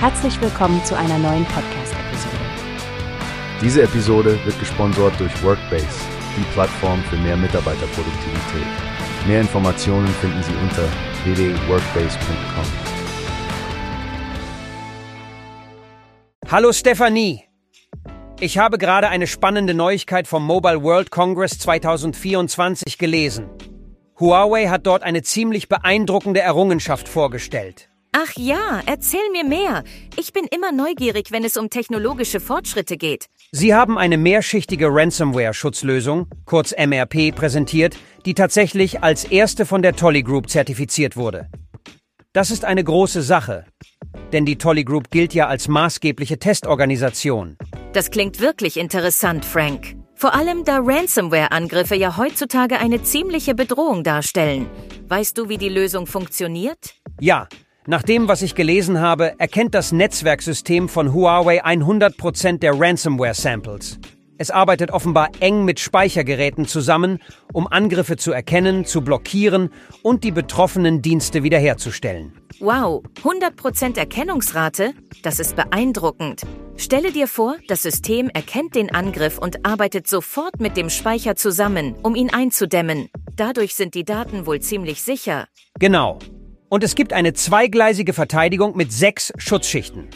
Herzlich willkommen zu einer neuen Podcast-Episode. Diese Episode wird gesponsert durch Workbase, die Plattform für mehr Mitarbeiterproduktivität. Mehr Informationen finden Sie unter www.workbase.com. Hallo Stefanie! Ich habe gerade eine spannende Neuigkeit vom Mobile World Congress 2024 gelesen. Huawei hat dort eine ziemlich beeindruckende Errungenschaft vorgestellt. Ach ja, erzähl mir mehr. Ich bin immer neugierig, wenn es um technologische Fortschritte geht. Sie haben eine mehrschichtige Ransomware-Schutzlösung, kurz MRP, präsentiert, die tatsächlich als erste von der Tolly Group zertifiziert wurde. Das ist eine große Sache, denn die Tolly Group gilt ja als maßgebliche Testorganisation. Das klingt wirklich interessant, Frank. Vor allem da Ransomware-Angriffe ja heutzutage eine ziemliche Bedrohung darstellen. Weißt du, wie die Lösung funktioniert? Ja, nach dem, was ich gelesen habe, erkennt das Netzwerksystem von Huawei 100% der Ransomware-Samples. Es arbeitet offenbar eng mit Speichergeräten zusammen, um Angriffe zu erkennen, zu blockieren und die betroffenen Dienste wiederherzustellen. Wow, 100% Erkennungsrate? Das ist beeindruckend. Stelle dir vor, das System erkennt den Angriff und arbeitet sofort mit dem Speicher zusammen, um ihn einzudämmen. Dadurch sind die Daten wohl ziemlich sicher. Genau. Und es gibt eine zweigleisige Verteidigung mit sechs Schutzschichten.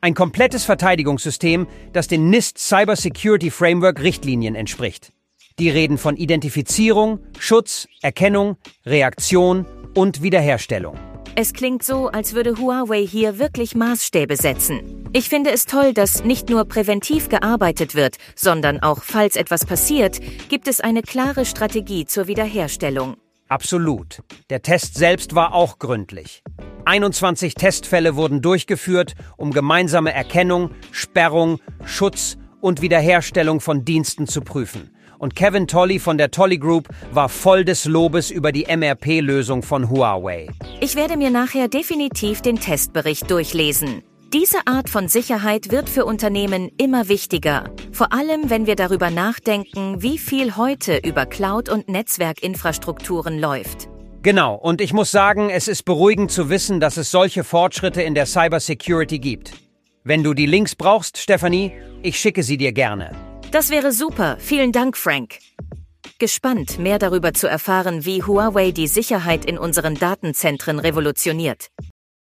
Ein komplettes Verteidigungssystem, das den NIST Cyber Security Framework Richtlinien entspricht. Die reden von Identifizierung, Schutz, Erkennung, Reaktion und Wiederherstellung. Es klingt so, als würde Huawei hier wirklich Maßstäbe setzen. Ich finde es toll, dass nicht nur präventiv gearbeitet wird, sondern auch, falls etwas passiert, gibt es eine klare Strategie zur Wiederherstellung. Absolut. Der Test selbst war auch gründlich. 21 Testfälle wurden durchgeführt, um gemeinsame Erkennung, Sperrung, Schutz und Wiederherstellung von Diensten zu prüfen. Und Kevin Tolley von der Tolley Group war voll des Lobes über die MRP-Lösung von Huawei. Ich werde mir nachher definitiv den Testbericht durchlesen. Diese Art von Sicherheit wird für Unternehmen immer wichtiger, vor allem wenn wir darüber nachdenken, wie viel heute über Cloud- und Netzwerkinfrastrukturen läuft. Genau, und ich muss sagen, es ist beruhigend zu wissen, dass es solche Fortschritte in der Cybersecurity gibt. Wenn du die Links brauchst, Stephanie, ich schicke sie dir gerne. Das wäre super. Vielen Dank, Frank. Gespannt, mehr darüber zu erfahren, wie Huawei die Sicherheit in unseren Datenzentren revolutioniert.